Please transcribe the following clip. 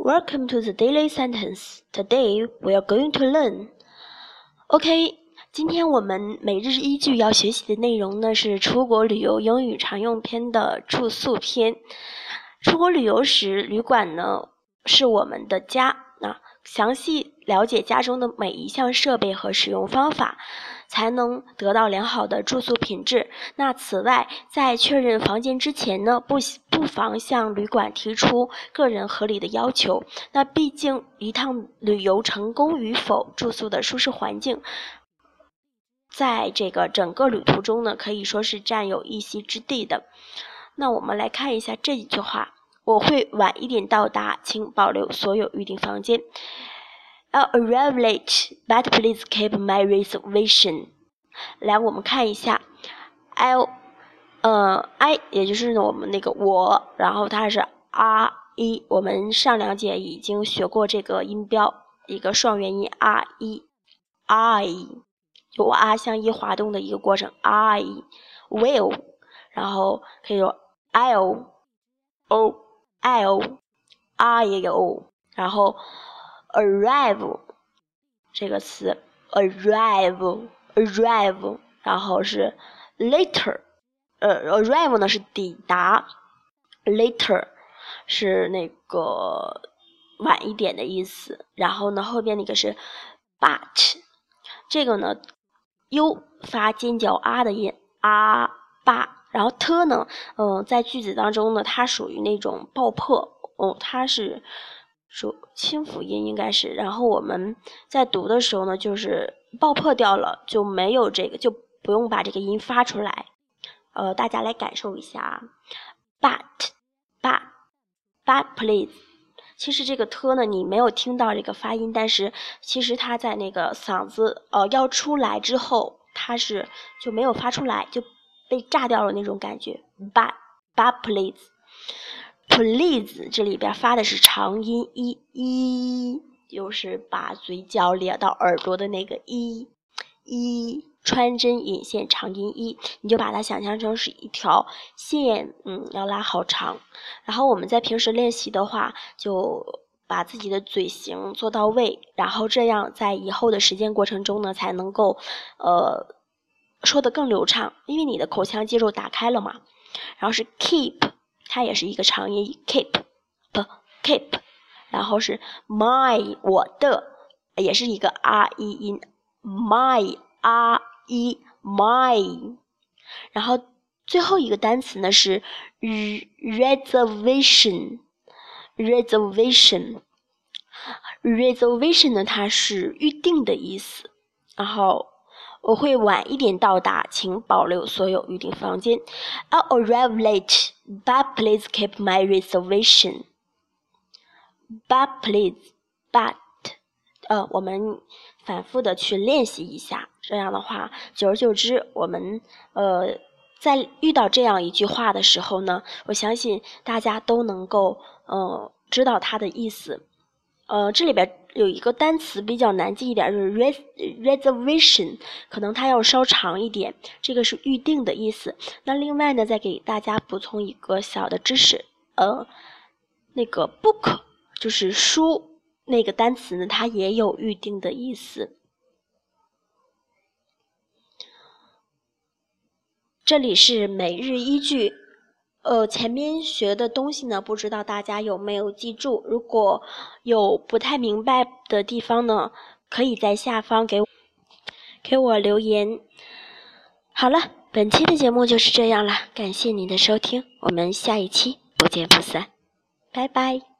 Welcome to the daily sentence. Today we are going to learn. OK，今天我们每日一句要学习的内容呢是出国旅游英语常用篇的住宿篇。出国旅游时，旅馆呢是我们的家。详细了解家中的每一项设备和使用方法。才能得到良好的住宿品质。那此外，在确认房间之前呢，不不妨向旅馆提出个人合理的要求。那毕竟一趟旅游成功与否，住宿的舒适环境，在这个整个旅途中呢，可以说是占有一席之地的。那我们来看一下这几句话：我会晚一点到达，请保留所有预订房间。I'll arrive late, but please keep my reservation. 来，我们看一下，I'll，呃，I，也就是我们那个我，然后它是 R E，，我们上两节已经学过这个音标，一个双元音 R E，I，就 R 向一滑动的一个过程，I will，然后可以说 i'll o I'll，O，I'll，I 也有 O，然后。arrive 这个词，arrive，arrive，然后是 later，呃，arrive 呢是抵达，later 是那个晚一点的意思。然后呢，后边那个是 but，这个呢，u 发尖角 r 的音啊然后 t 呢，嗯，在句子当中呢，它属于那种爆破，哦，它是。属清辅音应该是，然后我们在读的时候呢，就是爆破掉了，就没有这个，就不用把这个音发出来。呃，大家来感受一下啊，but，but，but please。其实这个 t 呢，你没有听到这个发音，但是其实它在那个嗓子呃要出来之后，它是就没有发出来，就被炸掉了那种感觉。but，but please。Please，这里边发的是长音一，一就是把嘴角咧到耳朵的那个一，一穿针引线长音一，你就把它想象成是一条线，嗯，要拉好长。然后我们在平时练习的话，就把自己的嘴型做到位，然后这样在以后的实践过程中呢，才能够呃说的更流畅，因为你的口腔肌肉打开了嘛。然后是 keep。它也是一个长音，keep，p keep，然后是 my 我的，也是一个 r e 音，my r e my，然后最后一个单词呢是 reservation，reservation，reservation 呢它是预定的意思，然后。我会晚一点到达，请保留所有预订房间。I'll arrive late, but please keep my reservation. But please, but，呃，我们反复的去练习一下，这样的话，久而久之，我们呃，在遇到这样一句话的时候呢，我相信大家都能够呃知道它的意思。呃，这里边有一个单词比较难记一点，就是 res reservation，可能它要稍长一点。这个是预定的意思。那另外呢，再给大家补充一个小的知识，呃，那个 book 就是书那个单词呢，它也有预定的意思。这里是每日一句。呃，前面学的东西呢，不知道大家有没有记住？如果有不太明白的地方呢，可以在下方给我给我留言。好了，本期的节目就是这样了，感谢您的收听，我们下一期不见不散，拜拜。